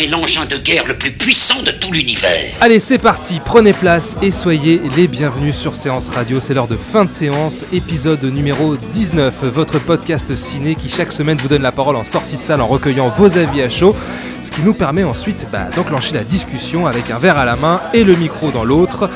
C'est l'engin de guerre le plus puissant de tout l'univers. Allez, c'est parti, prenez place et soyez les bienvenus sur Séance Radio. C'est l'heure de fin de séance, épisode numéro 19, votre podcast ciné qui chaque semaine vous donne la parole en sortie de salle en recueillant vos avis à chaud. Ce qui nous permet ensuite bah, d'enclencher la discussion avec un verre à la main et le micro dans l'autre.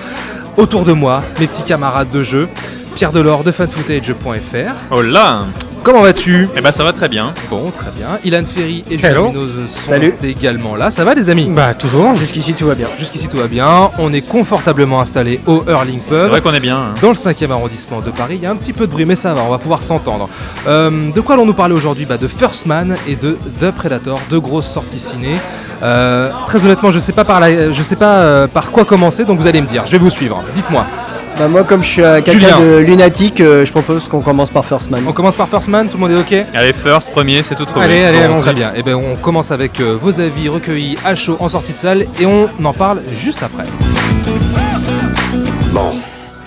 Autour de moi, mes petits camarades de jeu, Pierre Delors de fanfootage.fr. Oh là Comment vas-tu Eh ben ça va très bien. Bon, très bien. Ilan Ferry et Hello. Julien sont Salut. également là. Ça va les amis Bah toujours, jusqu'ici tout va bien. Jusqu'ici tout va bien. On est confortablement installé au Hurling C'est Pub. vrai qu'on est bien. hein. Dans le 5e arrondissement de Paris, il y a un petit peu de bruit, mais ça va, on va pouvoir s'entendre. Euh, de quoi allons-nous parler aujourd'hui? Bah, De First Man et de The Predator, deux grosses sorties ciné. Euh, très honnêtement, je sais pas par la- je sais pas euh, par quoi commencer, donc vous allez me dire. Je vais vous suivre. Dites-moi. Bah moi comme je suis euh, quelqu'un de lunatique, euh, je propose qu'on commence par First Man. On commence par First Man. Tout le monde est ok Allez, first, premier, c'est tout trouvé. Allez, allez, allons très Très bien. Et ben, on commence avec euh, vos avis recueillis à chaud en sortie de salle et on en parle juste après. Bon,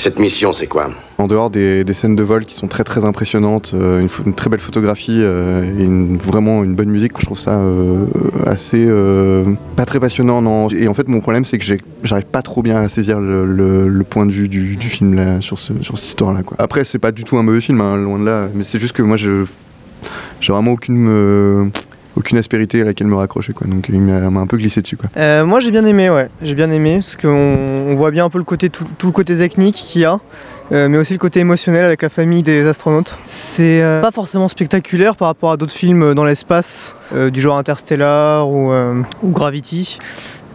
cette mission, c'est quoi? En dehors des, scènes de vol qui sont très très impressionnantes, euh, une, très belle photographie euh, et vraiment une bonne musique, je trouve ça euh, assez pas très passionnant. Non. Et en fait, mon problème, c'est que j'arrive pas trop bien à saisir le, point de vue du, film là, sur, ce- sur cette histoire-là. Après, c'est pas du tout un mauvais film, hein, loin de là, mais c'est juste que moi, j'ai vraiment aucune aucune aspérité à laquelle me raccrocher. Quoi. Donc, il m'a un peu glissé dessus. Quoi. Euh, moi j'ai bien aimé, ouais. J'ai bien aimé parce qu'on on voit bien un peu le côté tout, le côté technique qu'il y a, euh, mais aussi le côté émotionnel avec la famille des astronautes. C'est euh, pas forcément spectaculaire par rapport à d'autres films dans l'espace, du genre Interstellar ou Gravity.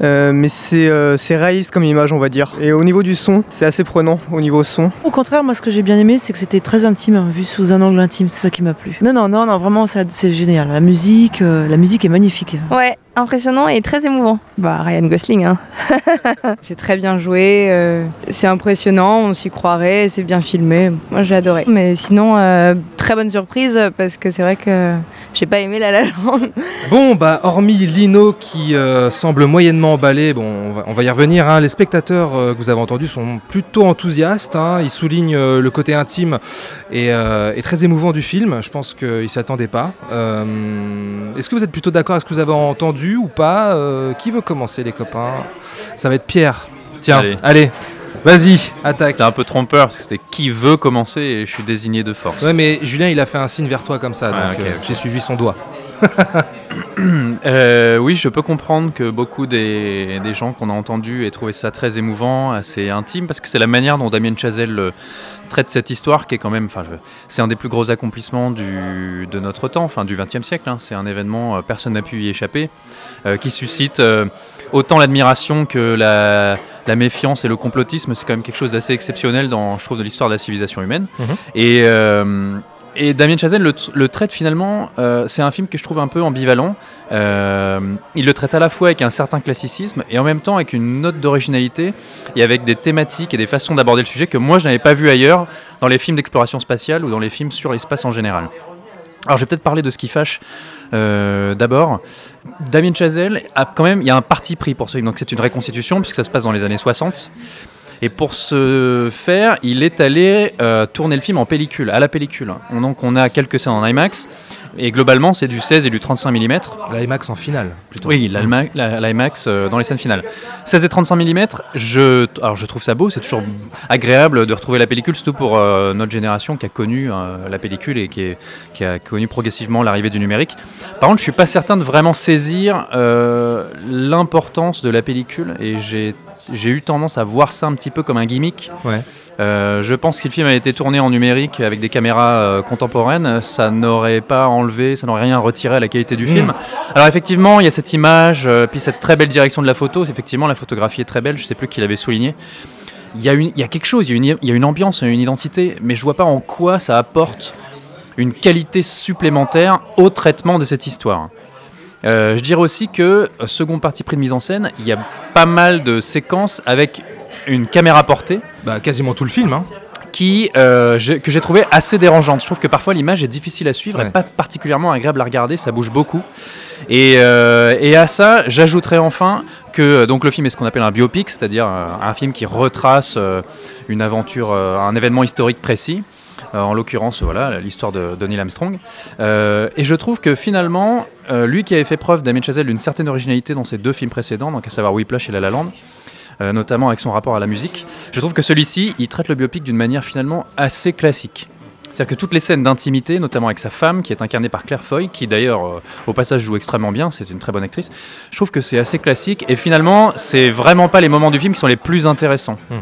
Euh, mais c'est euh, réaliste comme image on va dire. Et au niveau du son, c'est assez prenant au niveau son. Au contraire, moi ce que j'ai bien aimé, c'est que c'était très intime, hein, vu sous un angle intime, c'est ça qui m'a plu. Non, non, non, non, vraiment, c'est génial. La musique, euh, la musique est magnifique. Ouais, impressionnant et très émouvant. Bah, Ryan Gosling, hein. c'est très bien joué, euh, c'est impressionnant, on s'y croirait, c'est bien filmé. Moi, j'ai adoré. Mais sinon, euh, très bonne surprise parce que c'est vrai que j'ai pas aimé La La Land. Bon, bah, hormis Lino qui euh, semble moyennement emballé, bon, on va, on va y revenir. hein, Les spectateurs euh, que vous avez entendus sont plutôt enthousiastes. hein, ils soulignent euh, le côté intime et, euh, et très émouvant du film. Je pense qu'ils ne s'y attendaient pas. Euh, Est-ce que vous êtes plutôt d'accord avec ce que vous avez entendu ou pas? Euh, Qui veut commencer, les copains? Ça va être Pierre. Tiens, allez, Allez. Vas-y, attaque. C'était un peu trompeur parce que c'était qui veut commencer et je suis désigné de force. Ouais, mais Julien, il a fait un signe vers toi comme ça, Ouais, donc euh, j'ai suivi son doigt. Euh, oui, je peux comprendre que beaucoup des, des gens qu'on a entendus aient trouvé ça très émouvant, assez intime, parce que c'est la manière dont Damien Chazelle euh, traite cette histoire qui est quand même, enfin, c'est un des plus gros accomplissements du, de notre temps, enfin du XXe siècle. hein. C'est un événement, euh, personne n'a pu y échapper, euh, qui suscite euh, autant l'admiration que la, la méfiance et le complotisme. C'est quand même quelque chose d'assez exceptionnel dans, je trouve, de l'histoire de la civilisation humaine. Mhm. Et euh, et Damien Chazelle le, le traite finalement, euh, c'est un film que je trouve un peu ambivalent. Euh, il le traite à la fois avec un certain classicisme et en même temps avec une note d'originalité et avec des thématiques et des façons d'aborder le sujet que moi je n'avais pas vu ailleurs dans les films d'exploration spatiale ou dans les films sur l'espace en général. Alors je vais peut-être parler de ce qui fâche euh, d'abord. Damien Chazelle a quand même, il y a un parti pris pour ce film, donc c'est une reconstitution puisque ça se passe dans les années 60. Et pour ce faire, il est allé euh, tourner le film en pellicule, à la pellicule. On- Donc on a quelques scènes en IMAX, et globalement c'est du 16 et du 35 mm. L'IMAX en finale, plutôt. Oui, l'IMAX euh, dans les scènes finales. 16 et 35 mm, je, alors je trouve ça beau, c'est toujours agréable de retrouver la pellicule, surtout pour euh, notre génération qui a connu euh, la pellicule et qui, est- qui a connu progressivement l'arrivée du numérique. Par contre, je suis pas certain de vraiment saisir l'importance de la pellicule et j'ai j'ai eu tendance à voir ça un petit peu comme un gimmick. Ouais. Euh, je pense que si le film avait été tourné en numérique avec des caméras euh, contemporaines, ça n'aurait pas enlevé, ça n'aurait rien retiré à la qualité du Mm. film. Alors effectivement, il y a cette image, euh, puis cette très belle direction de la photo. Effectivement, la photographie est très belle. Je sais plus qui l'avait souligné. Il y, a une, il y a quelque chose, il y a, une, il y a une ambiance, une identité, mais je vois pas en quoi ça apporte une qualité supplémentaire au traitement de cette histoire. Euh, je dirais aussi que, euh, second parti pris de mise en scène, il y a pas mal de séquences avec une caméra portée, Bah, quasiment tout le film. Hein. qui, euh, que j'ai trouvé assez dérangeante. Je trouve que parfois l'image est difficile à suivre Ouais. et pas particulièrement agréable à regarder, ça bouge beaucoup. Et, euh, et à ça, j'ajouterais enfin que donc le film est ce qu'on appelle un biopic, c'est-à-dire un film qui retrace une aventure, un événement historique précis. Euh, en l'occurrence, voilà, l'histoire de, de Neil Armstrong. Euh, et je trouve que finalement, euh, lui qui avait fait preuve, Damien Chazelle, d'une certaine originalité dans ses deux films précédents, donc à savoir Whiplash et La La Land, notamment avec son rapport à la musique, je trouve que celui-ci, il traite le biopic d'une manière finalement assez classique. C'est-à-dire que toutes les scènes d'intimité, notamment avec sa femme, qui est incarnée par Claire Foy, qui d'ailleurs, au passage, joue extrêmement bien, c'est une très bonne actrice, je trouve que c'est assez classique. Et finalement, c'est vraiment pas les moments du film qui sont les plus intéressants. Hmm.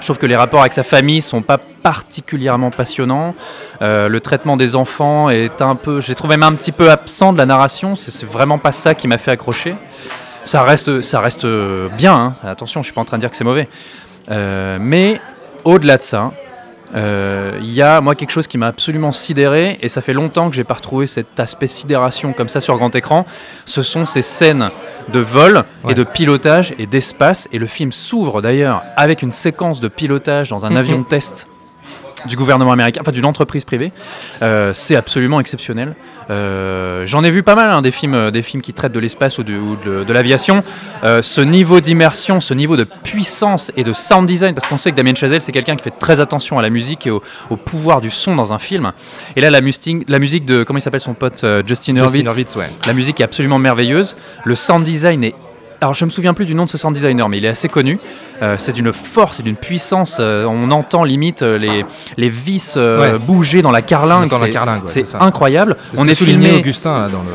Je trouve que les rapports avec sa famille sont pas particulièrement passionnants. Euh, le traitement des enfants est un peu, j'ai trouvé même un petit peu absent de la narration. C'est vraiment pas ça qui m'a fait accrocher. Ça reste, ça reste euh, bien. hein. Attention, je suis pas en train de dire que c'est mauvais. Euh, mais au-delà de ça, euh, il y a moi quelque chose qui m'a absolument sidéré et ça fait longtemps que j'ai pas retrouvé cet aspect sidération comme ça sur grand écran. Ce sont ces scènes de vol Ouais. et de pilotage et d'espace et le film s'ouvre d'ailleurs avec une séquence de pilotage dans un Mhm. avion test du gouvernement américain, enfin d'une entreprise privée. Euh, c'est absolument exceptionnel. Euh, J'en ai vu pas mal hein, des films, euh, des films qui traitent de l'espace ou, de, ou de- de l'aviation. Euh, ce niveau d'immersion, ce niveau de puissance et de sound design, parce qu'on sait que Damien Chazelle c'est quelqu'un qui fait très attention à la musique et au, au pouvoir du son dans un film. Et là la musique, la musique de comment il s'appelle son pote Justin, Justin Hurwitz, Hurwitz, ouais. la musique est absolument merveilleuse. Le sound design est. Alors, je me souviens plus du nom de ce sound designer, mais il est assez connu. Euh, c'est d'une force et d'une puissance. euh, on entend limite euh, les, les vis Ouais. bouger dans la carlingue. Dans la c'est- ouais, incroyable. On est filmé. Augustin là dans le.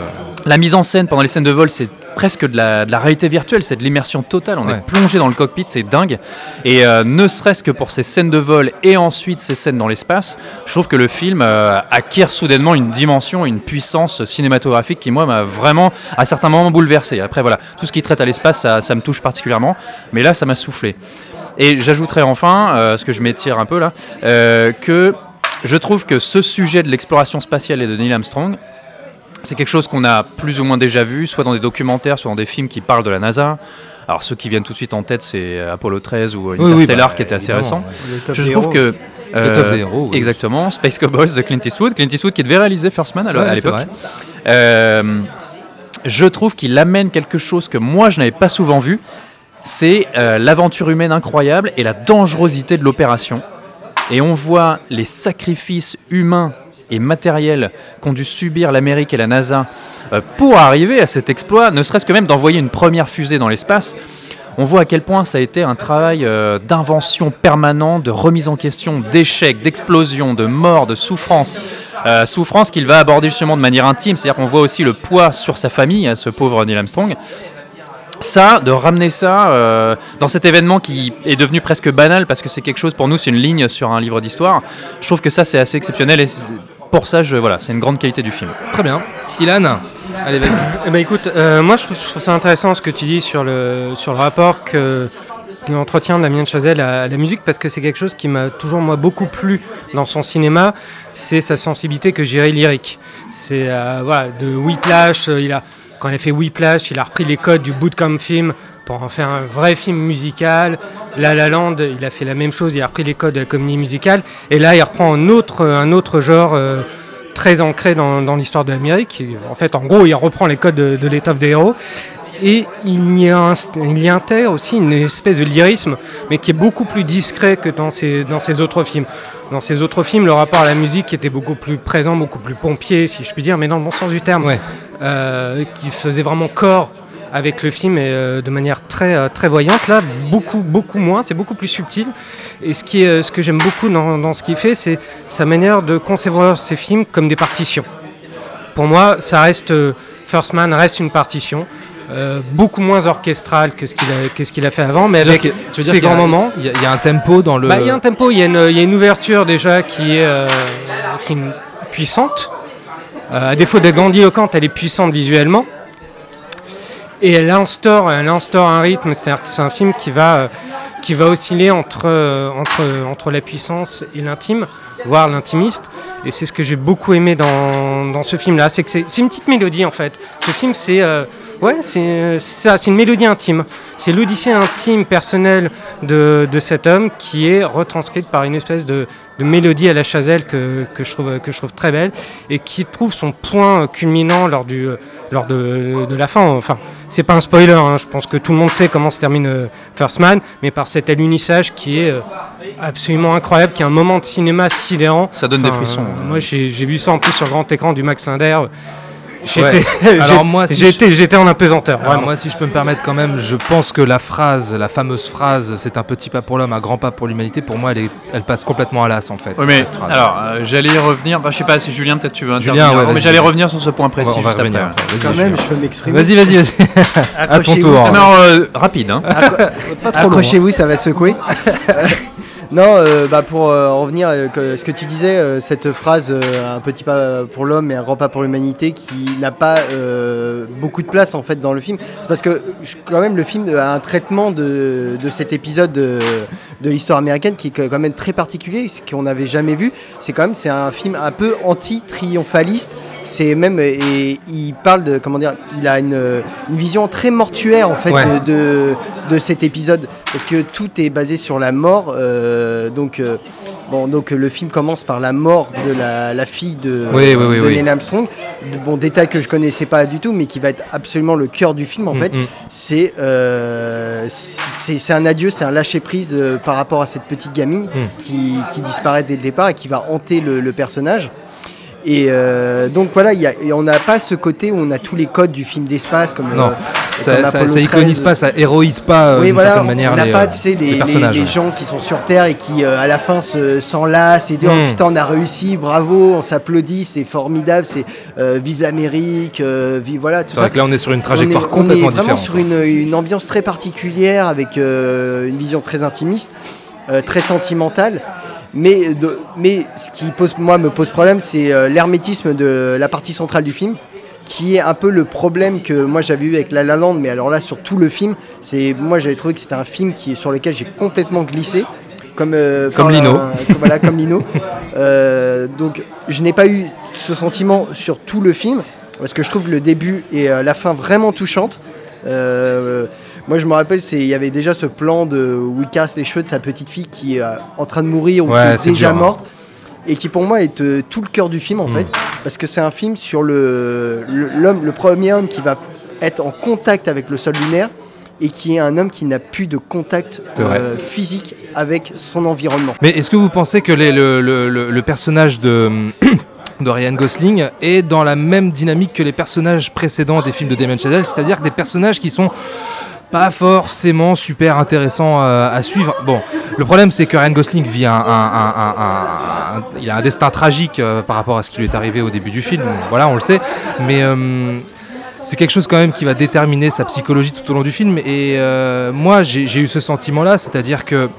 La mise en scène pendant les scènes de vol, c'est presque de la, de la réalité virtuelle, c'est de l'immersion totale. On Ouais. est plongé dans le cockpit, c'est dingue. Et euh, ne serait-ce que pour ces scènes de vol et ensuite ces scènes dans l'espace, je trouve que le film euh, acquiert soudainement une dimension, une puissance cinématographique qui, moi, m'a vraiment, à certains moments, bouleversé. Après, voilà, tout ce qui traite à l'espace, ça, ça me touche particulièrement. Mais là, ça m'a soufflé. Et j'ajouterai enfin, euh, parce que je m'étire un peu là, que je trouve que ce sujet de l'exploration spatiale et de Neil Armstrong, c'est quelque chose qu'on a plus ou moins déjà vu, soit dans des documentaires, soit dans des films qui parlent de la NASA. Alors ceux qui viennent tout de suite en tête, c'est euh, Apollo 13 ou Oui, oui, Interstellar bah, qui était assez récent. ouais. Je trouve que héros, oui. exactement, Space Cowboys de Clint Eastwood, Clint Eastwood qui devait réaliser First Man à, Ouais, l'époque. vrai. Euh, je trouve qu'il amène quelque chose que moi je n'avais pas souvent vu, c'est euh, l'aventure humaine incroyable et la dangerosité de l'opération. Et on voit les sacrifices humains et matériels qu'ont dû subir l'Amérique et la NASA euh, pour arriver à cet exploit, ne serait-ce que même d'envoyer une première fusée dans l'espace. On voit à quel point ça a été un travail euh, d'invention permanent, de remise en question, d'échecs, d'explosions, de morts, de souffrances. Euh, souffrance qu'il va aborder justement de manière intime, c'est-à-dire qu'on voit aussi le poids sur sa famille, hein, ce pauvre Neil Armstrong. Ça, de ramener ça dans cet événement qui est devenu presque banal parce que c'est quelque chose pour nous, c'est une ligne sur un livre d'histoire. Je trouve que ça c'est assez exceptionnel pour ça, je, voilà, c'est une grande qualité du film. Très bien. Ilan, allez vas-y. Eh ben écoute, euh, moi je trouve, je trouve ça intéressant ce que tu dis sur le, sur le rapport que l'entretien de Damien Chazelle à la musique parce que c'est quelque chose qui m'a toujours moi beaucoup plu dans son cinéma, c'est sa sensibilité que j'irais lyrique. C'est euh, voilà de Whiplash, euh, il a quand il a fait Whiplash, il a repris les codes du bootcamp film pour en faire un vrai film musical. La La Land, il a fait la même chose, il a repris les codes de la comédie musicale et là il reprend un autre un autre genre euh, très ancré dans, dans l'histoire de l'Amérique. En fait, en gros, il reprend les codes de, de l'étoffe des héros. Et il y, a un- il y intègre aussi une espèce de lyrisme, mais qui est beaucoup plus discret que dans ses, dans ses autres films. Dans ses autres films, le rapport à la musique était beaucoup plus présent, beaucoup plus pompier, si je puis dire, mais dans le bon sens du terme, Ouais. euh, qui faisait vraiment corps avec le film et euh, de manière très, euh, très voyante. Là, beaucoup, beaucoup moins, c'est beaucoup plus subtil. Et ce, qui est, ce que j'aime beaucoup dans, dans ce qu'il fait, c'est sa manière de concevoir ses films comme des partitions. Pour moi, ça reste euh, First Man reste une partition. euh, beaucoup moins orchestrale que ce qu'il a, ce qu'il a fait avant, mais avec Tu veux dire ses a- grands moments. Il y, a- il y a un tempo dans le. Bah, il y a un tempo, il y, a une- il y a une ouverture déjà qui est, euh, qui est puissante. Euh, à défaut d'être grandiloquente, elle est puissante visuellement. Et elle instaure, elle instaure un rythme, c'est-à-dire que c'est un film qui va, euh, qui va osciller entre, euh, entre, entre la puissance et l'intime, voire l'intimiste. Et c'est ce que j'ai beaucoup aimé dans, dans ce film-là. C'est que c'est une petite mélodie en fait. Ce film, c'est. euh, Ouais, c'est ça, c'est une mélodie intime. C'est l'odyssée intime, personnelle de, de, cet homme qui est retranscrite par une espèce de, de mélodie à la Chazelle que, que, je trouve, que je trouve très belle et qui trouve son point culminant lors, du, lors de, de la fin. Enfin, c'est pas un spoiler, hein, je pense que tout le monde sait comment se termine euh, First Man, mais par cet alunissage qui est euh, absolument incroyable, qui est un moment de cinéma sidérant. Ça donne des frissons. Euh, moi, j'ai vu ça en plus sur grand écran du Max Linder. Ouais. Alors moi, si j'étais, j'étais en apesanteur. Alors moi, si je peux me permettre quand même, je pense que la phrase, la fameuse phrase, c'est un petit pas pour l'homme, un grand pas pour l'humanité. Pour moi, elle, est, elle passe complètement à l'as en fait. Oui, mais alors, euh, j'allais y revenir. Bah, je sais pas si Julien, peut-être tu veux intervenir. Julien, ouais, mais j'allais revenir sur ce point précis. On va, on va revenir. Après. Quand même, je peux m'exprimer. Vas-y, vas-y, vas-y. à ton tour. Alors, euh, rapide. Hein. Accrochez-vous, ça va secouer. Non, euh, bah pour euh, en revenir à euh, ce que tu disais, cette phrase un petit pas pour l'homme et un grand pas pour l'humanité qui n'a pas beaucoup de place en fait dans le film, c'est parce que quand même le film a un traitement de, de cet épisode de, de l'histoire américaine qui est quand même très particulier, ce qu'on n'avait jamais vu. C'est quand même c'est un film un peu anti-triomphaliste c'est même et il parle de comment dire il a une, une vision très mortuaire en fait Ouais. de, de, de cet épisode parce que tout est basé sur la mort euh, donc euh, bon donc le film commence par la mort de la, la fille de, Oui, oui, oui, de oui. Neil Armstrong bon détail que je connaissais pas du tout mais qui va être absolument le cœur du film en Mm, fait mm. c'est euh, c'est un adieu c'est un lâcher prise par rapport à cette petite gamine Mm. qui, qui disparaît dès le départ et qui va hanter le, le personnage et euh, donc voilà, il y a- et on n'a pas ce côté où on a tous les codes du film d'espace comme Non, euh, Ça, iconise 13. pas, ça héroïse pas euh, Oui, d'une voilà, certaine manière on n'a pas euh, tu sais, les, gens qui sont sur Terre et qui euh, à la fin se- s'enlacent et disent Mm. oh, putain on a réussi, bravo, on s'applaudit, c'est formidable, c'est vive l'Amérique, vive voilà C'est vrai que là on est sur une On est- trajectoire on est vraiment différente. sur une, une ambiance très particulière avec une vision très intimiste, très sentimentale. Mais, de- mais ce qui pose, moi me pose problème, c'est euh, l'hermétisme de la partie centrale du film, qui est un peu le problème que moi j'avais eu avec La La Land, mais alors là sur tout le film, c'est moi j'avais trouvé que c'était un film qui, sur lequel j'ai complètement glissé. Comme, euh, Comme Lino. comme- voilà, comme Lino. Euh, donc je n'ai pas eu ce sentiment sur tout le film, parce que je trouve le début et euh, la fin vraiment touchantes. Euh, moi je me rappelle, c'est- il y avait déjà ce plan de où il casse les cheveux de sa petite fille qui est en train de mourir ou Ouais, qui est déjà dur, hein. morte. Et qui pour moi est euh, tout le cœur du film en Mm. fait, parce que c'est un film sur le le- l'homme, le, premier homme qui va être en contact avec le sol lunaire et qui est un homme qui n'a plus de contact euh, physique avec son environnement. Mais est-ce que vous pensez que les- le, le- le- le personnage de, de Ryan Gosling est dans la même dynamique que les personnages précédents des films de Damien Chazelle, c'est-à-dire des personnages qui sont pas forcément super intéressants euh, à suivre. Bon, le problème c'est que Ryan Gosling vit un, il a un destin tragique euh, par rapport à ce qui lui est arrivé au début du film. Voilà, on le sait, mais euh, c'est quelque chose quand même qui va déterminer sa psychologie tout au long du film. Et moi, j'ai eu ce sentiment-là, c'est-à-dire que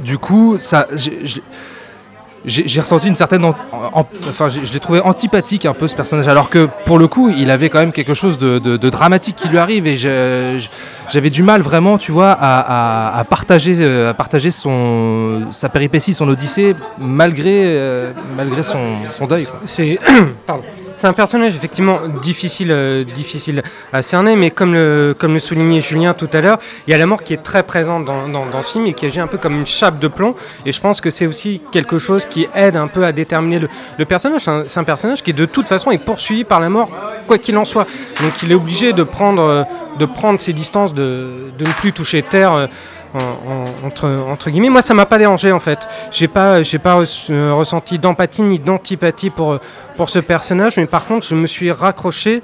du coup, ça, j'ai- ressenti une certaine, en- en- enfin, je l'ai trouvé antipathique un peu ce personnage, alors que pour le coup, il avait quand même quelque chose de, dramatique qui lui arrive, et je- j'avais du mal vraiment, tu vois, à, partager, euh, à partager son, sa péripétie, son odyssée, malgré, euh, malgré son, son deuil. C'est pardon. C'est un personnage effectivement difficile, euh, difficile à cerner, mais comme le, comme le soulignait Julien tout à l'heure, il y a la mort qui est très présente dans, dans, ce film et qui agit un peu comme une chape de plomb. Et je pense que c'est aussi quelque chose qui aide un peu à déterminer le, le personnage. C'est un, c'est un personnage qui de toute façon est poursuivi par la mort, quoi qu'il en soit. Donc il est obligé de prendre, euh, de prendre ses distances, de, de ne plus toucher terre. euh, en- en- entre, entre guillemets, moi ça m'a pas dérangé en fait. J'ai pas, j'ai pas euh, ressenti d'empathie ni d'antipathie pour, pour ce personnage, mais par contre je me suis raccroché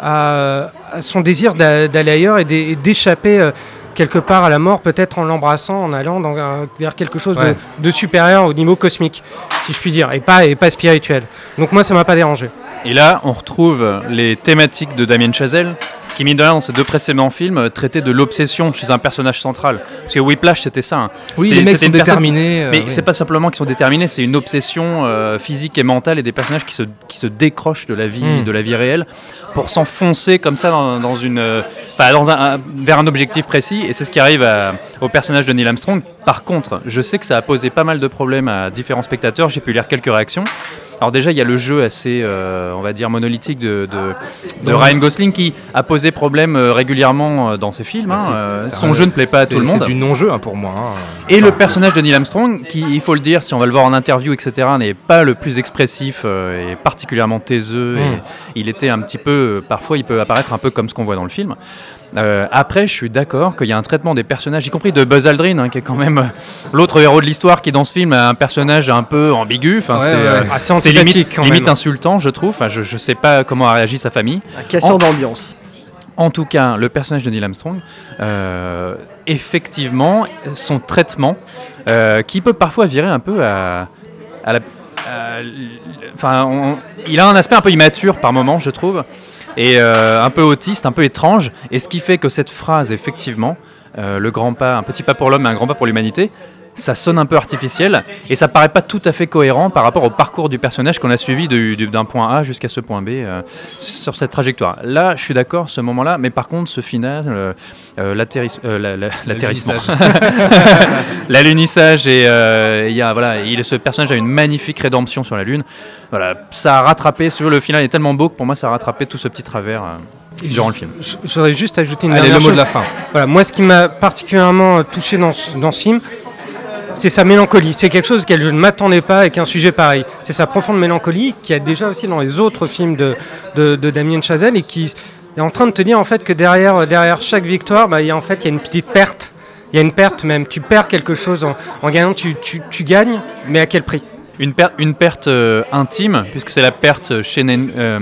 à, à son désir d'a- d'aller ailleurs et d'é- et d'échapper euh, quelque part à la mort, peut-être en l'embrassant, en allant dans un- vers quelque chose de- de, supérieur au niveau cosmique, si je puis dire, et pas, et pas spirituel. Donc moi ça m'a pas dérangé. Et là, on retrouve les thématiques de Damien Chazelle, qui, mine de rien, dans ses deux précédents films, traitait de l'obsession chez un personnage central. Parce que Whiplash, c'était ça. hein. Oui, les mecs sont une personne- déterminés. euh, Mais oui. c'est pas simplement qu'ils sont déterminés, c'est une obsession euh, physique et mentale et des personnages qui se, qui se décrochent de la vie, Mm. de la vie réelle pour s'enfoncer comme ça dans, dans une, euh, enfin, dans un, un- vers un objectif précis. Et c'est ce qui arrive à- au personnage de Neil Armstrong. Par contre, je sais que ça a posé pas mal de problèmes à différents spectateurs. J'ai pu lire quelques réactions. Alors déjà, il y a le jeu assez, euh, on va dire, monolithique de, de, de Ryan Gosling qui a posé problème euh, régulièrement euh, dans ses films. hein. Son jeu ne plaît pas à tout le monde. C'est du non-jeu hein, pour moi. hein. Et le personnage de Neil Armstrong, qui, il faut le dire, si on va le voir en interview, etc., n'est pas le plus expressif euh, et particulièrement taiseux. Mm. Et il était un petit peu, parfois, il peut apparaître un peu comme ce qu'on voit dans le film. Euh, après, je suis d'accord qu'il y a un traitement des personnages, y compris de Buzz Aldrin, hein, qui est quand même euh, l'autre héros de l'histoire, qui dans ce film a un personnage un peu ambigu. Enfin, Ouais, c'est ouais, euh, Assez limite, quand limite même. insultant, je trouve. Enfin, je, je sais pas comment a réagi sa famille. Un casseur En- d'ambiance. En tout cas, le personnage de Neil Armstrong, euh, effectivement, son traitement, euh, qui peut parfois virer un peu à, la. Enfin, il a un aspect un peu immature par moment, je trouve, et euh, un peu autiste, un peu étrange, et ce qui fait que cette phrase, effectivement, euh, le grand pas, un petit pas pour l'homme, mais un grand pas pour l'humanité, ça sonne un peu artificiel et ça paraît pas tout à fait cohérent par rapport au parcours du personnage qu'on a suivi du- du- d'un point A jusqu'à ce point B euh, sur cette trajectoire. Là, je suis d'accord, ce moment-là, mais par contre, ce final, euh, euh, euh, la- la- l'atterrissement, l'alunissage et euh, il y a voilà, il, ce personnage a une magnifique rédemption sur la lune. Voilà, ça a rattrapé. Sur le final est tellement beau que pour moi, ça a rattrapé tout ce petit travers euh, durant le film. J- J'aurais juste ajouté une Allez, dernière le mot chose. de la fin. Voilà, moi, ce qui m'a particulièrement euh, touché dans ce, dans ce film, c'est sa mélancolie. C'est quelque chose auquel je ne m'attendais pas avec un sujet pareil. C'est sa profonde mélancolie qui a déjà aussi dans les autres films de, Damien Chazelle et qui est en train de te dire en fait que derrière, derrière chaque victoire, bah, il y a en fait il y a une petite perte. Il y a une perte même. Tu perds quelque chose en, gagnant, tu, tu, gagnes, mais à quel prix? Une, per- une perte euh, intime, puisque c'est la perte chez Neil, euh,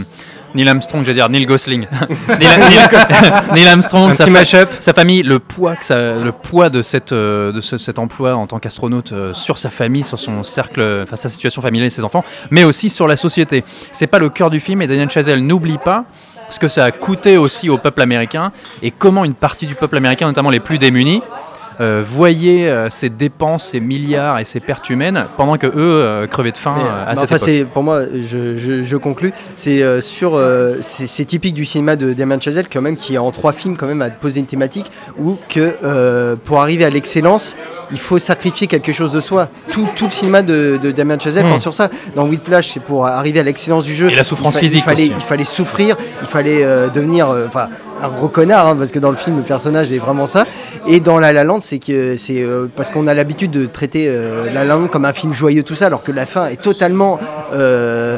Neil Armstrong, j'allais dire Neil Gosling. Neil, Neil- Neil Armstrong, sa, fa- sa famille, le poids, que ça- le poids de, cette, euh, de ce- cet emploi en tant qu'astronaute euh, sur sa famille, sur son cercle, enfin sa situation familiale et ses enfants, mais aussi sur la société. C'est pas le cœur du film et Daniel Chazelle n'oublie pas ce que ça a coûté aussi au peuple américain et comment une partie du peuple américain, notamment les plus démunis, euh, voyait euh, ces dépenses, ces milliards et ces pertes humaines pendant que eux euh, crevaient de faim euh, à bah, cette enfin, époque. pour moi, je, je, je conclus. C'est euh, sur, c'est typique du cinéma de Damien Chazelle quand même qui en trois films quand même a posé une thématique où que pour arriver à l'excellence, il faut sacrifier quelque chose de soi. Tout, tout le cinéma de, de Damien Chazelle Mm. porte sur ça. Dans Whiplash, c'est pour arriver à l'excellence du jeu. Et la souffrance il fa- physique Il fallait, aussi. il fallait souffrir, il fallait devenir, enfin. Un gros connard, hein, parce que dans le film, le personnage est vraiment ça. Et dans La La Land, c'est que c'est euh, parce qu'on a l'habitude de traiter euh, La La Land comme un film joyeux, tout ça, alors que la fin est totalement, euh,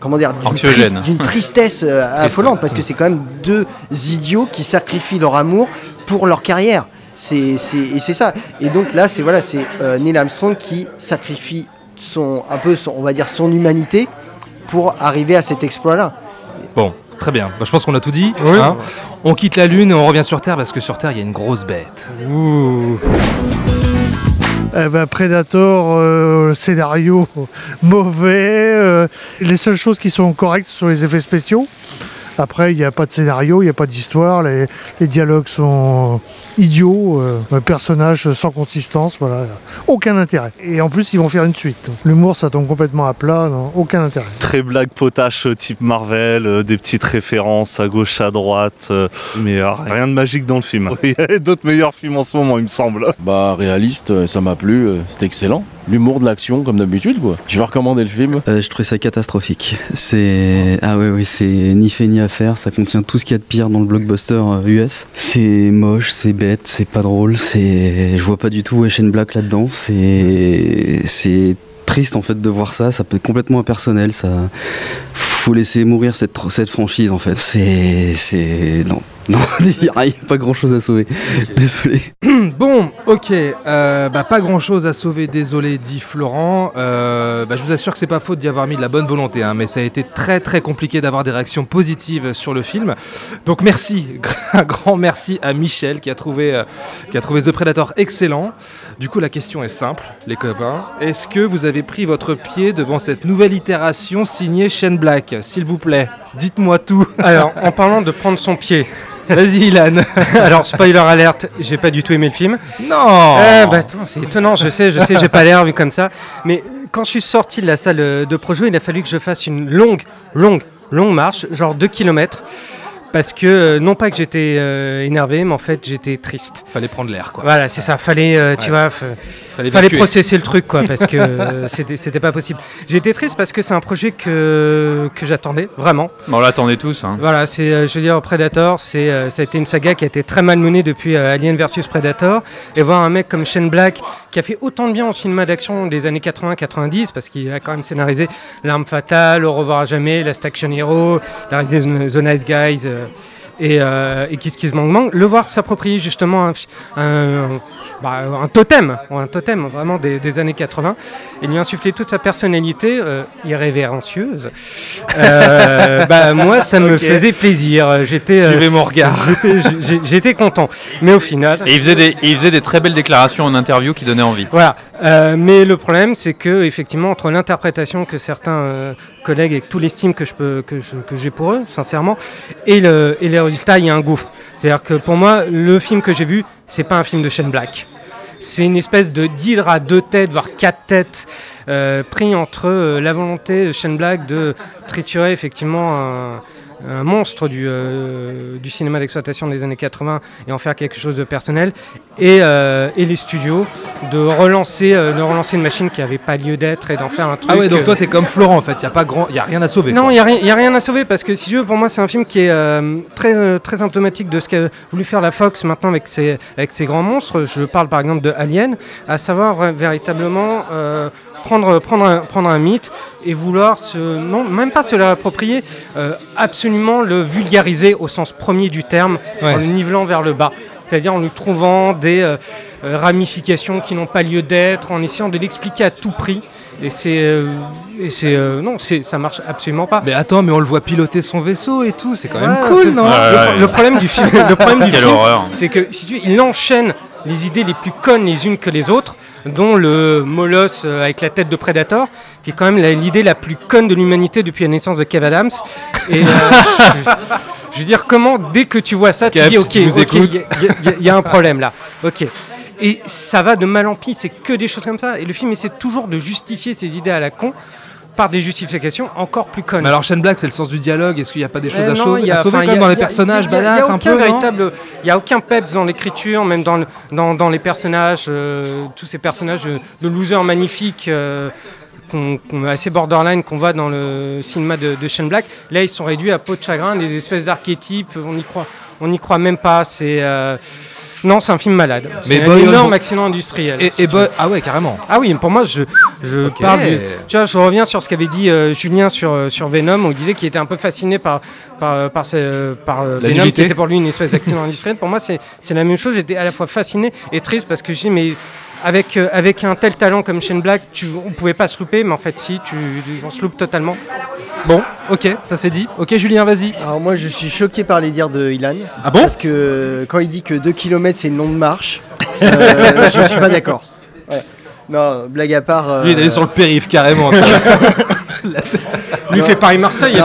comment dire, d'une triste- tristesse affolante, parce que c'est quand même deux idiots qui sacrifient leur amour pour leur carrière. C'est, et c'est ça. Et donc là, c'est voilà, c'est Neil Armstrong qui sacrifie son, un peu, son, on va dire, son humanité pour arriver à cet exploit-là. Bon, très bien. Bah, je pense qu'on a tout dit. Oui. hein. On quitte la Lune et on revient sur Terre parce que sur Terre, il y a une grosse bête. Ouh. Eh ben, Predator, euh, scénario mauvais. euh, les seules choses qui sont correctes ce sont les effets spéciaux. Après, il n'y a pas de scénario, il n'y a pas d'histoire, les, les dialogues sont idiots, euh, un personnage sans consistance, voilà, aucun intérêt. Et en plus, ils vont faire une suite. L'humour, ça tombe complètement à plat, non, aucun intérêt. Très blague potache euh, type Marvel, euh, des petites références à gauche, à droite, euh, mais euh, rien de magique dans le film. Il y a d'autres meilleurs films en ce moment, il me semble. Bah réaliste, ça m'a plu, c'était excellent. L'humour de l'action comme d'habitude quoi. Je vais recommander le film. Euh, je trouvais ça catastrophique. C'est ah ouais oui c'est ni fait ni à faire. Ça contient tout ce qu'il y a de pire dans le blockbuster euh, US. C'est moche, c'est bête, c'est pas drôle. C'est je vois pas du tout Weshden Black là-dedans. C'est c'est triste en fait de voir ça. Ça peut être complètement impersonnel. Ça faut laisser mourir cette cette franchise en fait. C'est c'est non non il y a pas grand chose à sauver. Désolé. Bon, ok, euh, bah, pas grand chose à sauver, désolé, dit Florent. Euh, bah, je vous assure que c'est pas faute d'y avoir mis de la bonne volonté, hein, mais ça a été très très compliqué d'avoir des réactions positives sur le film. Donc merci, un grand merci à Michel qui a trouvé, euh, qui a trouvé The Predator excellent. Du coup, la question est simple, les copains. Est-ce que vous avez pris votre pied devant cette nouvelle itération signée Shane Black S'il vous plaît, dites-moi tout. Alors, en parlant de prendre son pied. Vas-y, Ilan. Alors, spoiler alerte, j'ai pas du tout aimé le film. Non Euh, bah, attends, c'est étonnant, je sais, je sais, j'ai pas l'air vu comme ça. Mais quand je suis sorti de la salle euh, de Projo, il a fallu que je fasse une longue, longue, longue marche, genre 2 km, parce que euh, non pas que j'étais euh, énervé, mais en fait j'étais triste. Fallait prendre l'air, quoi. Voilà, c'est ça. Fallait, euh, tu Ouais. vois, Fallait fallait, processer le truc, quoi, parce que c'était pas possible. J'étais triste parce que c'est un projet que que j'attendais vraiment. Bon, on l'attendait tous. Hein. Voilà, c'est, je veux dire, Predator, c'est, ça a été une saga qui a été très mal menée depuis Alien vs Predator. Et voir un mec comme Shane Black, qui a fait autant de bien au cinéma d'action des années 80-90, parce qu'il a quand même scénarisé L'Arme Fatale, Au revoir à jamais, Last Action Hero, il a réalisé The Nice Guys. Euh, et, euh, et Kiss Kiss Mang Mang, le voir s'approprier justement un, bah, un totem, un totem vraiment des, des années 80, et lui insuffler toute sa personnalité euh, irrévérencieuse. Euh, bah, moi, ça me faisait plaisir. J'étais, euh, Suivez mon regard. j'étais- content. Mais au final. Et il faisait, des, il faisait des très belles déclarations en interview qui donnaient envie. Voilà. Euh, mais le problème, c'est que effectivement, entre l'interprétation que certains euh, collègues et tout l'estime que je peux, que je- que j'ai pour eux, sincèrement, et le, et le résultat, il y a un gouffre. C'est-à-dire que pour moi, le film que j'ai vu, c'est pas un film de Shane Black. C'est une espèce de d'hydre à deux têtes, voire quatre têtes, euh, pris entre euh, la volonté de Shane Black de triturer effectivement un monstre du, euh, du cinéma d'exploitation des années 80 et en faire quelque chose de personnel, et, euh, et les studios de relancer, euh, de relancer une machine qui n'avait pas lieu d'être et d'en faire un truc. Ah ouais, donc toi, t'es comme Florent, en fait. Il y a pas grand, y a rien à sauver. non, il n'y a, a rien à sauver parce que si tu veux, pour moi, c'est un film qui est euh, très, très symptomatique de ce qu'a voulu faire la Fox maintenant avec ses, avec ses grands monstres. Je parle par exemple de Alien, à savoir véritablement prendre, prendre, un, prendre un mythe et vouloir se, non, même pas se l'approprier, euh, absolument le vulgariser au sens premier du terme, Ouais. en le nivelant vers le bas. C'est-à-dire en lui trouvant des euh, euh, ramifications qui n'ont pas lieu d'être, en essayant de l'expliquer à tout prix. Et c'est. euh, et c'est euh, non, c'est- ça marche absolument pas. Mais attends, mais on le voit piloter son vaisseau et tout. C'est quand même Ouais, cool, c'est- non le, le problème du film, le problème du film, c'est que si tu veux, il enchaîne les idées les plus connes les unes que les autres, dont le molosse euh, avec la tête de Predator, qui est quand même l'idée la plus conne de l'humanité depuis la naissance de Kev Adams. Et euh, je, je veux dire, comment dès que tu vois ça, tu dis ok, y, y il y a un problème là, ok. Et ça va de mal en pis, c'est que des choses comme ça. Et le film essaie toujours de justifier ses idées à la con par des justifications encore plus connes. Mais alors, Shane Black, c'est le sens du dialogue. Est-ce qu'il n'y a pas des choses Eh à, sauver, il y a- à sauver quand y a- dans les y a- personnages badass un peu véritable- Il n'y a aucun peps dans l'écriture, même dans, le- dans, dans les personnages, euh, tous ces personnages de, de losers magnifiques. euh, qu'on- qu'on- assez borderline qu'on voit dans le cinéma de, de Shane Black là ils sont réduits à peau de chagrin des espèces d'archétypes on y croit on n'y croit même pas c'est euh, non c'est un film malade c'est un énorme accident industriel Et, si et tu Boy- veux. ah ouais, carrément. Ah oui, pour moi, je, je parle du- Tu vois, je reviens sur ce qu'avait dit euh, Julien sur, euh, sur Venom, où il disait qu'il était un peu fasciné par, par, euh, par, par Venom, nullité. qui était pour lui une espèce d'accident industriel. Pour moi, c'est c'est la même chose. J'étais à la fois fasciné et triste parce que je dis, mais avec, euh, avec un tel talent comme Shane Black, tu, on pouvait pas se louper, mais en fait, si, tu, on se loupe totalement. Bon, ok, ça c'est dit. Ok, Julien, vas-y. Alors moi je suis choqué par les dires de Ilan. Ah bon Parce que quand il dit que 2 km c'est une longue marche, euh, je suis pas d'accord. Ouais. Non, blague à part. euh, Lui, il est allé sur le périph' carrément. Lui fait Paris-Marseille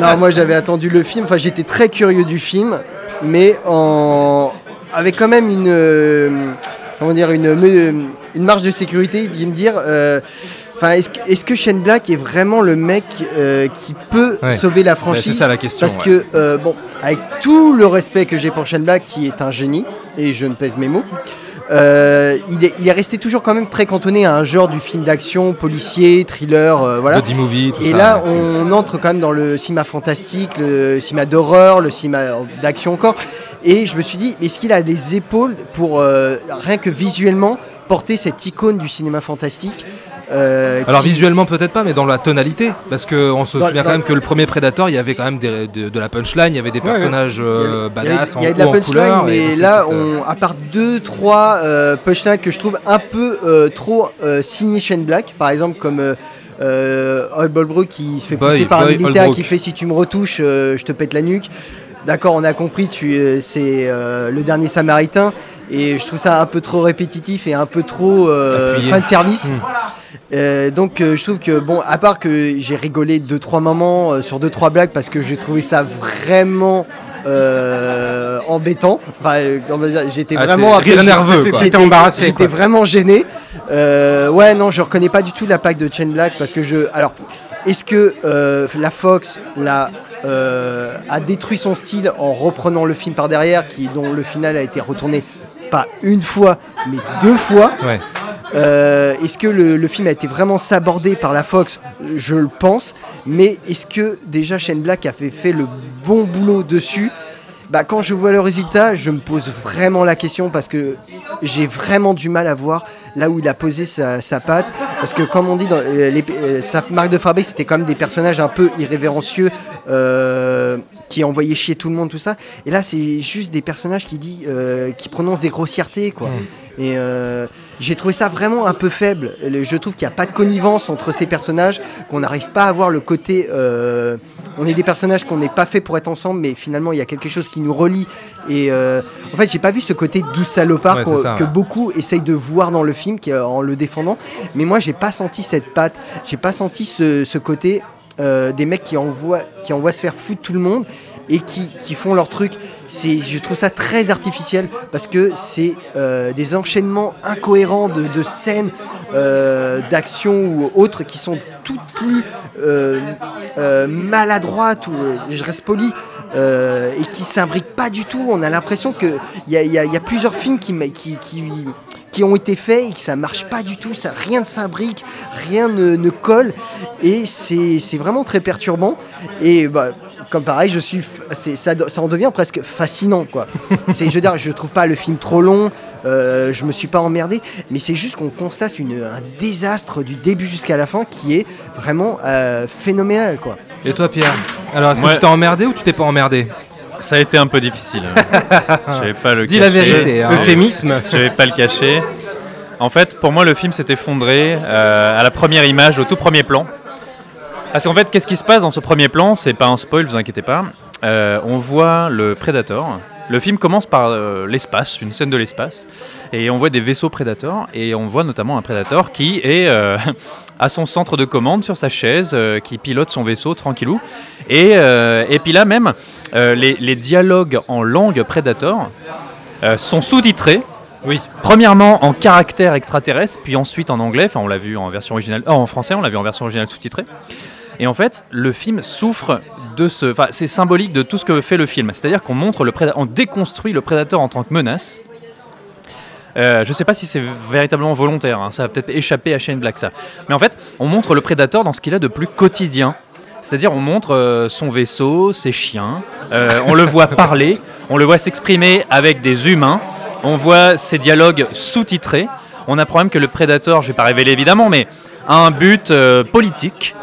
non. moi j'avais attendu le film, enfin j'étais très curieux du film, mais en... avec quand même une, euh, comment dire, une, me- une marge de sécurité, de me dire, euh, enfin est-ce que, est-ce que Shane Black est vraiment le mec euh, qui peut Ouais. sauver la Bah, franchise c'est ça la question, Parce ouais. que, euh, bon, avec tout le respect que j'ai pour Shane Black, qui est un génie, et je ne pèse mes mots, euh, il, est, il est resté toujours quand même très cantonné à un genre du film d'action, policier, thriller, euh, voilà. Buddy movie, tout Et ça. là, on entre quand même dans le cinéma fantastique, le cinéma d'horreur, le cinéma d'action encore. Et je me suis dit, est-ce qu'il a les épaules pour, euh, rien que visuellement, porter cette icône du cinéma fantastique euh, Alors qui- visuellement peut-être pas, mais dans la tonalité, parce qu'on se Dans- souvient dans- quand même que le premier Predator, il y avait quand même des- de, de la punchline, il y avait des Ouais, personnages euh, badass il y a en de la en punchline, couleur. mais là, c'est, euh, on, à part deux, trois euh, punchlines que je trouve un peu trop signé Shane Black, par exemple comme euh, Holbrook qui se fait Boy- pousser par Boy un militaire Holbrook. qui fait si tu me retouches, je te pète la nuque. D'accord, on a compris, tu, c'est le dernier Samaritain. Et je trouve ça un peu trop répétitif et un peu trop Appuyé. fan service. Hmm. Euh, donc euh, je trouve que bon, à part que j'ai rigolé deux trois moments euh, sur deux trois blagues parce que j'ai trouvé ça vraiment euh, embêtant. Enfin, euh, j'étais Ah, vraiment t'es- rire nerveux, quoi. J'étais embarrassé, J'étais quoi. vraiment gêné. Euh, ouais, non, je reconnais pas du tout la pack de Chain Black parce que je, alors. est-ce que euh, la Fox l'a, euh, a détruit son style en reprenant le film par derrière, qui, dont le final a été retourné pas une fois, mais deux fois? Ouais. Euh, Est-ce que le, le film a été vraiment sabordé par la Fox Je le pense. Mais est-ce que déjà Shane Black a fait, fait le bon boulot dessus bah, quand je vois le résultat, je me pose vraiment la question parce que j'ai vraiment du mal à voir là où il a posé sa, sa patte. Parce que comme on dit, dans, euh, les- euh, sa marque de fabrique, c'était quand même des personnages un peu irrévérencieux euh, qui envoyaient chier tout le monde, tout ça. Et là, c'est juste des personnages qui, dit, qui prononcent des grossièretés. Quoi. Et euh, j'ai trouvé ça vraiment un peu faible. Le- Je trouve qu'il n'y a pas de connivence entre ces personnages, qu'on n'arrive pas à voir le côté. euh, on est des personnages qu'on n'est pas fait pour être ensemble, mais finalement il y a quelque chose qui nous relie. Et euh, en fait, j'ai pas vu ce côté douce salopard Ouais, ça, que ouais. beaucoup essayent de voir dans le film qui, en le défendant. Mais moi, j'ai pas senti cette patte. J'ai pas senti ce, ce côté euh, des mecs qui envoient, qui envoient se faire foutre tout le monde et qui, qui font leur truc. Je trouve ça très artificiel parce que c'est euh, des enchaînements incohérents de, scènes, euh, d'actions ou autres qui sont toutes plus euh, maladroites ou je reste poli. et qui s'imbriquent pas du tout. On a l'impression qu'il y y a- plusieurs films qui, qui, qui, ont été faits et que ça marche pas du tout. Ça, rien ne s'imbrique, rien ne, colle. Et c'est c'est vraiment très perturbant. Et bah, comme pareil, je suis, ça, ça en devient presque fascinant. Quoi. C'est- je veux dire, je trouve pas le film trop long. euh, je me suis pas emmerdé, mais c'est juste qu'on constate une- un désastre du début jusqu'à la fin qui est vraiment euh, phénoménal. Quoi. Et toi, Pierre? Alors, est-ce que tu t'es emmerdé ou tu t'es pas emmerdé? Ça a été un peu difficile. Je vais pas le Dis la cacher. vérité, hein. Euphémisme. Je vais pas le cacher. En fait, pour moi, le film s'est effondré euh, à la première image, au tout premier plan. Parce qu'en fait, qu'est-ce qui se passe dans ce premier plan? C'est pas un spoil, vous inquiétez pas. Euh, on voit le Predator. Le film commence par euh, l'espace, une scène de l'espace, et on voit des vaisseaux Predator, et on voit notamment un Predator qui est euh, à son centre de commande sur sa chaise, qui pilote son vaisseau tranquillou. Et, et puis là même, les, les dialogues en langue Predator sont sous-titrés. Oui. Premièrement en caractère extraterrestre, puis ensuite en anglais. Enfin, on l'a vu en version originale, oh, en français, on l'a vu en version originale sous-titrée. Et en fait, le film souffre de ce. Enfin, c'est symbolique de tout ce que fait le film. C'est-à-dire qu'on montre le on déconstruit le prédateur en tant que menace. Euh, je sais pas si c'est véritablement volontaire, hein, ça va peut-être échapper à Shane Black ça. Mais en fait, on montre le prédateur dans ce qu'il a de plus quotidien. C'est-à-dire on montre euh, son vaisseau, ses chiens, euh, on le voit parler, on le voit s'exprimer avec des humains, on voit ses dialogues sous-titrés. On apprend même que le prédateur, je vais pas révéler évidemment, mais a un but politique.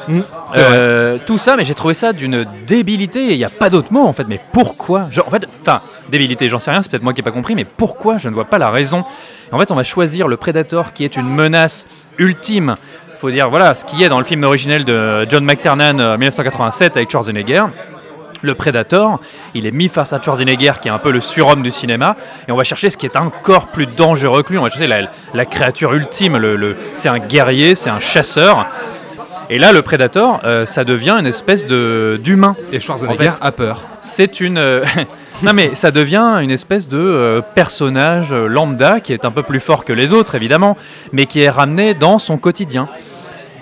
Euh, tout ça, mais j'ai trouvé ça d'une débilité. Il n'y a pas d'autre mot en fait. Mais pourquoi En fait, enfin, débilité, j'en sais rien. C'est peut-être moi qui n'ai pas compris. Mais pourquoi Je ne vois pas la raison? En fait, on va choisir le Predator qui est une menace ultime. Faut dire voilà ce qui est dans le film originel de John McTiernan euh, 1987 avec Schwarzenegger. Le Predator, il est mis face à Schwarzenegger qui est un peu le surhomme du cinéma, et on va chercher ce qui est encore plus dangereux que lui. On va chercher la, créature ultime. Le- c'est un guerrier, c'est un chasseur. Et là, le Predator, euh, ça devient une espèce de d'humain. Et Schwarzenegger a peur. C'est une. euh, non mais ça devient une espèce de euh, personnage lambda qui est un peu plus fort que les autres évidemment, mais qui est ramené dans son quotidien.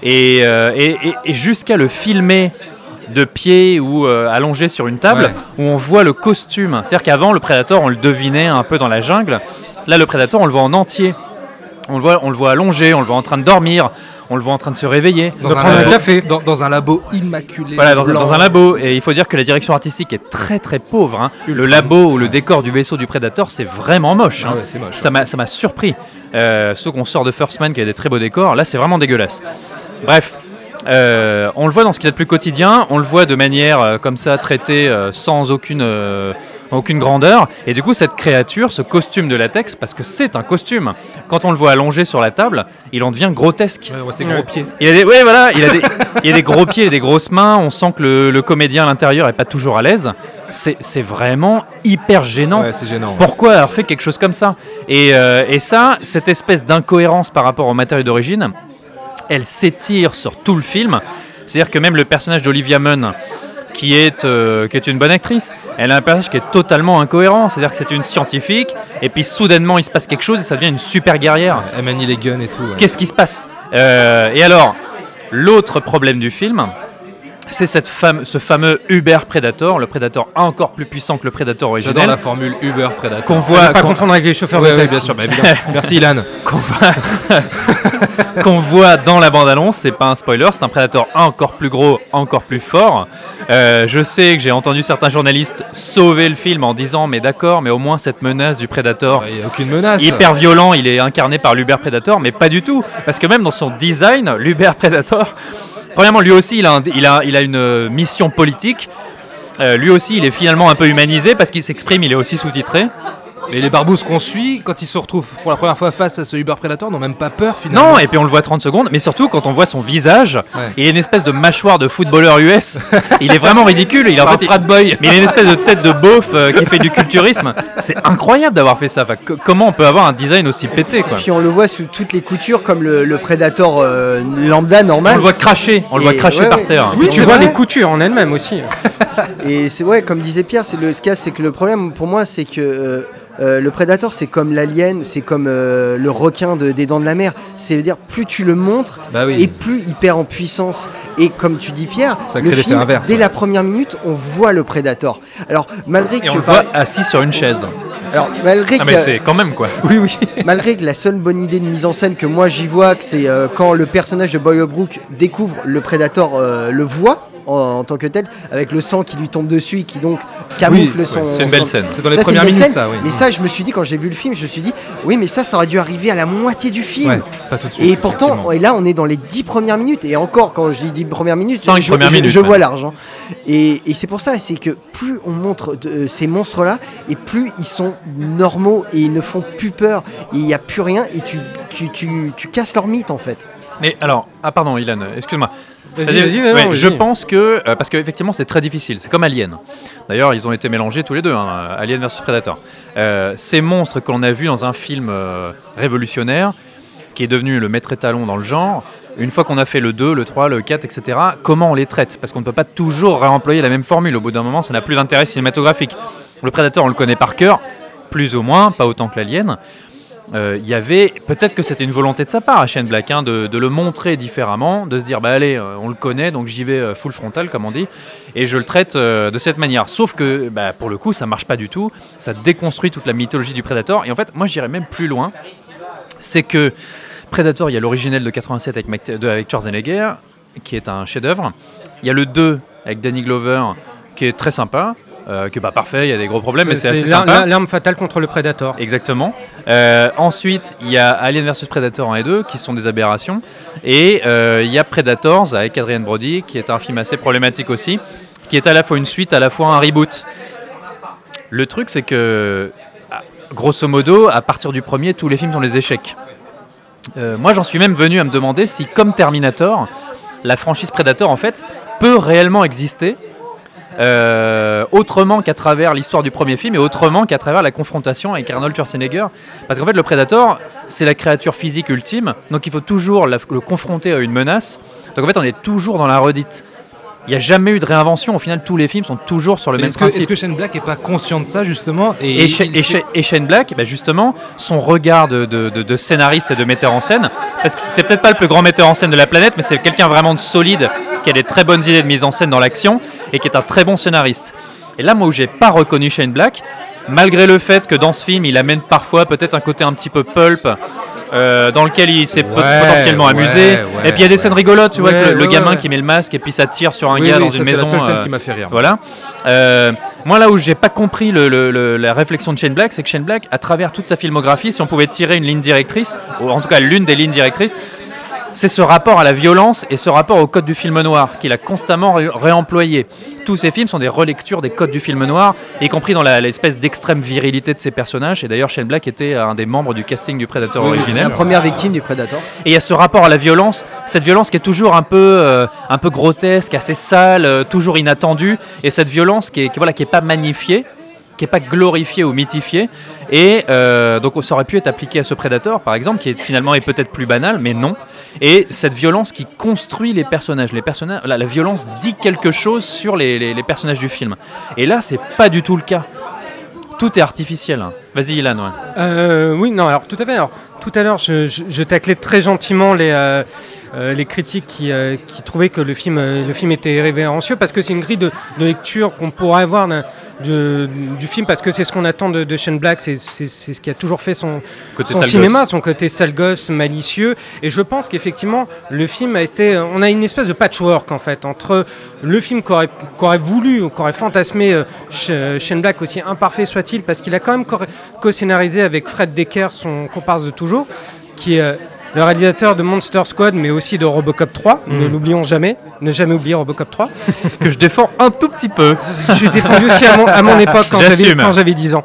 Et, et- et- et jusqu'à le filmer de pied ou allongé sur une table, Ouais. où on voit le costume. C'est-à-dire qu'avant, le Predator, on le devinait un peu dans la jungle. Là, le Predator, on le voit en entier. On le voit, on le voit allongé, on le voit en train de dormir, on le voit en train de se réveiller. Dans un, labo, Dans, dans un labo immaculé. Voilà, dans, dans un labo. Et il faut dire que la direction artistique est très très pauvre. hein. Le labo ou le décor du vaisseau du Predator, c'est vraiment moche. Ah hein. ouais, moche, Ça m'a ça m'a surpris. Euh, surtout qu'on sort de First Man qui a des très beaux décors. Là, c'est vraiment dégueulasse. Bref. euh, on le voit dans ce qu'il y a de plus quotidien, on le voit de manière euh, comme ça traitée euh, sans aucune, aucune grandeur. Et du coup, cette créature, ce costume de latex, parce que c'est un costume, quand on le voit allongé sur la table, il en devient grotesque. Ouais, ouais, ses gros pieds. Il a des, ouais, voilà, il a des, il a des gros pieds et des grosses mains. On sent que le, le comédien à l'intérieur est pas toujours à l'aise. C'est, vraiment hyper gênant. Pourquoi avoir fait quelque chose comme ça? Et, euh, et ça, cette espèce d'incohérence par rapport au matériau d'origine, elle s'étire sur tout le film. C'est-à-dire que même le personnage d'Olivia Munn, qui est, euh, qui est une bonne actrice, elle a un personnage qui est totalement incohérent. C'est-à-dire que c'est une scientifique, et puis soudainement il se passe quelque chose et ça devient une super guerrière. Elle manie les guns et tout. ouais. Qu'est-ce qui se passe? Euh, Et alors, l'autre problème du film, c'est cette fame- ce fameux Uber Predator, le Predator encore plus puissant que le Predator original. J'adore la formule Uber Predator. Qu'on voit, ne pas confondre avec les chauffeurs Ouais, de ouais, taxi. bien sûr, bah, évidemment. Merci Ilan. qu'on voit, dans la bande-annonce, c'est pas un spoiler, c'est un Predator encore plus gros, encore plus fort. Euh, je sais que j'ai entendu certains journalistes sauver le film en disant mais d'accord, mais au moins cette menace du Predator, Il n'y a aucune menace. hyper violent, il est incarné par l'Uber Predator, mais pas du tout, parce que même dans son design, l'Uber Predator, premièrement lui aussi il a, une euh, mission politique. Euh, lui aussi, il est finalement un peu humanisé parce qu'il s'exprime, il est aussi sous-titré. Et les barbouzes qu'on suit, quand ils se retrouvent pour la première fois face à ce Uber Predator, n'ont même pas peur finalement. Non, et puis on le voit 30 secondes, mais surtout quand on voit son visage, il a une espèce de mâchoire de footballeur US. il est vraiment ridicule. Il a en Un fait, frat boy. Mais il a une espèce de tête de beauf euh, qui fait du culturisme. C'est incroyable d'avoir fait ça. Enfin, comment on peut avoir un design aussi pété quoi? Puis on le voit sous toutes les coutures comme le, le Predator euh, lambda normal. On le voit cracher, on le voit Et- cracher ouais, par ouais. terre. Oui, Et tu vois vrai. les coutures en elles-mêmes aussi. Et c'est ouais, comme disait Pierre, c'est le ce qu'il y a, c'est que le problème pour moi, c'est que euh, le Predator, c'est comme l'alien, c'est comme euh, le requin de- des dents de la mer. C'est-à-dire, plus tu le montres, Bah oui. et plus il perd en puissance. Et comme tu dis, Pierre, Ça le crée l'effet film, inverse, dès ouais. la première minute, on voit le Predator. Alors, malgré Et que on le voit assis sur une chaise. alors, malgré Ah que mais c'est quand même quoi. Oui, oui. Malgré que la seule bonne idée de mise en scène que moi j'y vois, que c'est euh, quand le personnage de Boy Brook découvre le Predator, euh, le voit en, en tant que tel, avec le sang qui lui tombe dessus et qui donc camoufle Oui, son. c'est une belle son- scène. C'est dans les Ça, premières minutes, scène, ça, oui. Mais ça, je me suis dit, quand j'ai vu le film, je me suis dit, oui, mais ça, ça aurait dû arriver à la moitié du film. Ouais, pas tout de suite. Et pourtant, et là, on est dans les dix premières minutes. Et encore, quand je dis dix premières minutes, Cinq je, premières je- minutes, je vois large. hein. Et, et c'est pour ça, c'est que plus on montre de- euh, ces monstres-là, et plus ils sont normaux et ils ne font plus peur. Et il n'y a plus rien. Et tu, tu, tu, tu casses leur mythe, en fait. Mais alors, ah pardon, Ilan, excuse-moi. Vas-y, vas-y, ouais, je pense que, euh, parce qu'effectivement c'est très difficile, c'est comme Alien. D'ailleurs, ils ont été mélangés tous les deux, hein, Alien versus Predator. Euh, ces monstres que l'on a vus dans un film euh, révolutionnaire, qui est devenu le maître étalon dans le genre, une fois qu'on a fait le 2, le 3, le 4, etc., comment on les traite? Parce qu'on ne peut pas toujours réemployer la même formule. Au bout d'un moment, ça n'a plus d'intérêt cinématographique. Le Predator, on le connaît par cœur, plus ou moins, pas autant que l'Alien. Euh, Il y avait peut-être que c'était une volonté de sa part à Shane Black hein, de, le montrer différemment, de se dire bah allez euh, on le connaît donc j'y vais euh, full frontal comme on dit et je le traite euh, de cette manière. Sauf que bah, pour le coup ça marche pas du tout, ça déconstruit toute la mythologie du Predator et en fait moi j'irais même plus loin, c'est que Predator il y a l'originel de 87 avec, Mac- de- avec Schwarzenegger qui est un chef-d'œuvre, il y a le 2 avec Danny Glover qui est très sympa. Euh, est pas parfait, il y a des gros problèmes, mais c'est assez sympa. l'arme fatale contre le Predator. Exactement. Euh, ensuite, il y a Alien vs Predator 1 et 2 qui sont des aberrations. Et euh, il y a Predators avec Adrian Brody qui est un film assez problématique aussi, qui est à la fois une suite, à la fois un reboot. Le truc, c'est que, ah, grosso modo, à partir du premier, tous les films sont des échecs. Euh, moi, j'en suis même venu à me demander si, comme Terminator, la franchise Predator, en fait, peut réellement exister euh, autrement qu'à travers l'histoire du premier film et autrement qu'à travers la confrontation avec Arnold Schwarzenegger. Parce qu'en fait, le Predator, c'est la créature physique ultime, donc il faut toujours la- le confronter à une menace. Donc en fait, on est toujours dans la redite. Il n'y a jamais eu de réinvention. Au final, tous les films sont toujours sur le Mais même que, principe. est-ce que Shane Black est pas conscient de ça justement Et, Sha- et Sha- et Shane Black, bah, justement, son regard de, de- de- de scénariste et de metteur en scène, parce que c'est peut-être pas le plus grand metteur en scène de la planète, mais c'est quelqu'un vraiment de solide, qui a des très bonnes idées de mise en scène dans l'action, et qui est un très bon scénariste. Et là, moi, où j'ai pas reconnu Shane Black, malgré le fait que dans ce film, il amène parfois peut-être un côté un petit peu pulp, euh, dans lequel il s'est Ouais, potentiellement ouais, amusé. ouais, et puis il y a des scènes rigolotes, tu vois, que le, gamin qui met le masque et puis ça tire sur un Oui, gars oui, dans ça, une c'est la maison. scène euh, qui m'a fait rire. Voilà. Euh, moi, là où j'ai pas compris le- le- le- la réflexion de Shane Black, c'est que Shane Black, à travers toute sa filmographie, si on pouvait tirer une ligne directrice, ou en tout cas l'une des lignes directrices, c'est ce rapport à la violence et ce rapport au code du film noir qu'il a constamment ré- réemployé. Tous ces films sont des relectures des codes du film noir, y compris dans l'espèce d'extrême virilité de ces personnages. Et d'ailleurs, Shane Black était un des membres du casting du Predator originel. La première victime du Predator. Et il y a ce rapport à la violence, cette violence qui est toujours un peu, euh, un peu grotesque, assez sale, euh, toujours inattendue, et cette violence qui est, qui, voilà, qui est pas magnifiée, qui est pas glorifiée ou mythifiée. Et euh, donc ça aurait pu être appliqué à ce Predator, par exemple, qui est finalement est peut-être plus banal, mais non. Et cette violence qui construit les personnages, les personnages, la, violence dit quelque chose sur les, personnages du film. Et là, c'est pas du tout le cas. Tout est artificiel. hein. Vas-y, Ilan. ouais. Euh, oui, non, alors tout à fait. Alors, tout à l'heure, je taclais très gentiment les, euh, euh, les critiques qui, euh, qui trouvaient que le film, euh, le film était révérencieux parce que c'est une grille de, de lecture qu'on pourrait avoir de- du film parce que c'est ce qu'on attend de, de Shane Black, c'est ce qui a toujours fait son, cinéma, gosse. son côté sale gosse, malicieux. Et je pense qu'effectivement, le film a été. On a une espèce de patchwork en fait entre le film qu'aurait qu'aurait voulu, ou qu'aurait fantasmé euh, Sh- Shane Black, aussi imparfait soit-il, parce qu'il a quand même co- co-scénarisé avec Fred Decker, son comparse de toujours, qui est. le réalisateur de Monster Squad, mais aussi de Robocop 3, ne Mm. l'oublions jamais, ne jamais oublier Robocop 3. que je défends un tout petit peu. Je suis défendu aussi à mon, à mon époque quand j'avais J'assume. quand j'avais 10 ans.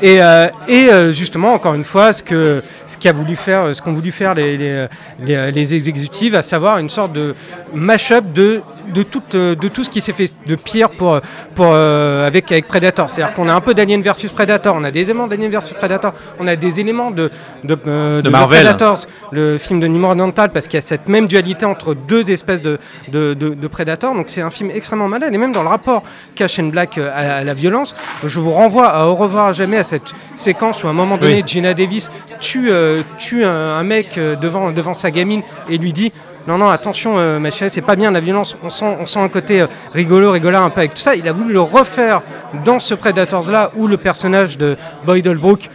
Et, euh, et euh, justement, encore une fois, ce que ce qu'a voulu faire, ce qu'ont voulu faire les, les, les- les exécutives, à savoir une sorte de mash-up de de tout, euh, de tout ce qui s'est fait de pire pour, pour, euh, avec, avec Predator. C'est-à-dire qu'on a un peu d'Alien versus Predator, on a des éléments d'Alien versus Predator, on a des éléments de, de, euh, De Marvel. Predators, le film de Nimrod Dental, parce qu'il y a cette même dualité entre deux espèces de, de, de, de Predators. Donc c'est un film extrêmement malade, et même dans le rapport qu'a Shane Black euh, à, à la violence, je vous renvoie à Au revoir à jamais à cette séquence où à un moment donné, Oui. Gina Davis tue, euh, tue un, un mec euh, devant, devant sa gamine et lui dit non, non, attention, euh, ma chérie, c'est pas bien la violence. On sent, on sent un côté euh, rigolo, rigolard un peu avec tout ça. Il a voulu le refaire dans ce Predators-là où le personnage de Boyd Holbrook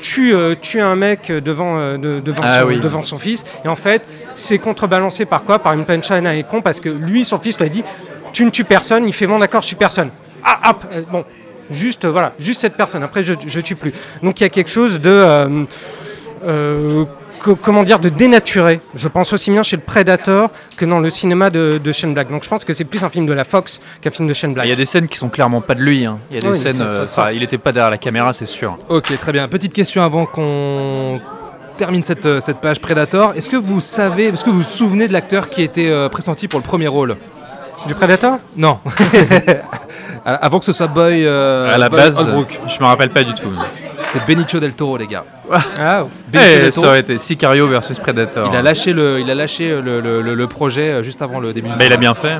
tue, euh, tue un mec devant, de- devant, Ah son, oui. devant son fils. Et en fait, c'est contrebalancé par quoi? Par une punchline à con parce que lui, son fils, lui a dit Tu ne tues personne. Il fait Bon, d'accord, je tue personne. Ah, hop Bon, juste, voilà, juste cette personne. Après, je, je tue plus. Donc, il y a quelque chose de. Euh, co- comment dire, de dénaturé. Je pense aussi bien chez le Predator que dans le cinéma de, de Shane Black. Donc je pense que c'est plus un film de la Fox qu'un film de Shane Black. Il y a des scènes qui sont clairement pas de lui. hein. Il y a des Oui, scènes. ça, ça, euh, il était pas derrière la caméra, c'est sûr. Ok, très bien. Petite question avant qu'on termine cette, euh, cette page Predator. Est-ce que vous savez, est-ce que vous vous souvenez de l'acteur qui était euh, pressenti pour le premier rôle? Du Predator? Non. avant que ce soit Boy. euh, à la Boy base, Holbrook. je me rappelle pas du tout. C'était Benicio del Toro, les gars. Ah, Benicio Eh, del ça Toro. aurait été Sicario versus Predator. Il a lâché le, il a lâché le, le- le- le projet euh, juste avant le début. du Bah, il a bien fait.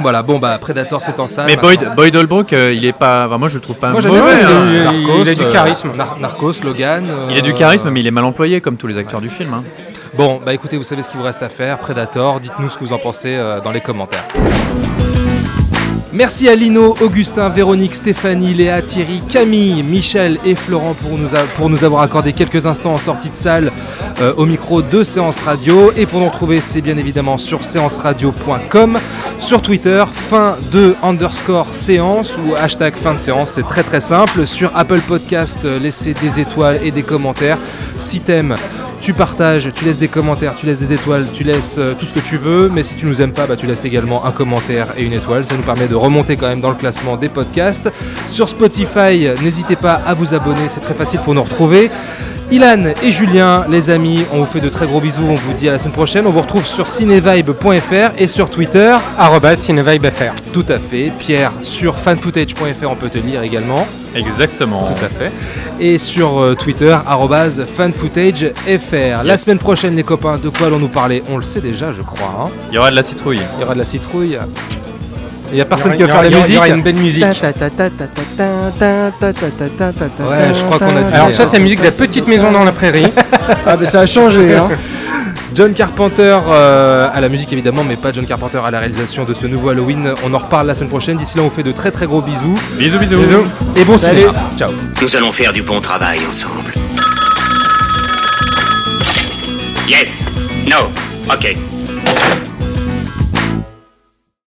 Voilà, bon bah Predator c'est en salle. Mais. Boyd, Boyd Holbrook, euh, il est pas. enfin, moi, je le trouve pas Moi j'aime mauvais. bien, hein. il, a, il- il a du charisme. Narcos, Logan. Il a du euh, charisme, mais il est mal employé, comme tous les acteurs du film. hein. Bon, bah écoutez, vous savez ce qu'il vous reste à faire. Predator, dites-nous ce que vous en pensez euh, dans les commentaires. Merci à Lino, Augustin, Véronique, Stéphanie, Léa, Thierry, Camille, Michel et Florent pour nous, avoir accordé quelques instants en sortie de salle euh, au micro de Séance Radio. Et pour nous retrouver, c'est bien évidemment sur séanceradio.com, sur Twitter, fin de underscore séance ou hashtag fin de séance, c'est très très simple. Sur Apple Podcast, euh, laissez des étoiles et des commentaires. Si t'aimes, tu partages, tu laisses des commentaires, tu laisses des étoiles, tu laisses euh, tout ce que tu veux, mais si tu nous aimes pas, bah, tu laisses également un commentaire et une étoile. Ça nous permet de remonter quand même dans le classement des podcasts. Sur Spotify, n'hésitez pas à vous abonner, c'est très facile pour nous retrouver. Ilan et Julien, les amis, on vous fait de très gros bisous, on vous dit à la semaine prochaine. On vous retrouve sur cinevibe.fr et sur Twitter. Cinevibefr. Tout à fait. Pierre sur fanfootage.fr, on peut te lire également. Exactement. Tout à fait. Et sur euh, Twitter, fanfootagefr. La semaine prochaine, les copains, de quoi allons nous parler? On le sait déjà, je crois. hein. Il y aura de la citrouille. Il y aura de la citrouille. Il n'y a personne y qui va faire y la aura- il y musique. aura une belle musique. Ouais, je crois qu'on a Alors ça, c'est la musique de la petite maison dans la prairie. Ah, ben ça a changé, hein. John Carpenter euh, à la musique évidemment, mais pas John Carpenter à la réalisation de ce nouveau Halloween. On en reparle la semaine prochaine. D'ici là, on vous fait de très très gros bisous. Bisous, bisous. Et bon Salut. cinéma. Ciao. Nous allons faire du bon travail ensemble. Yes. No. Ok.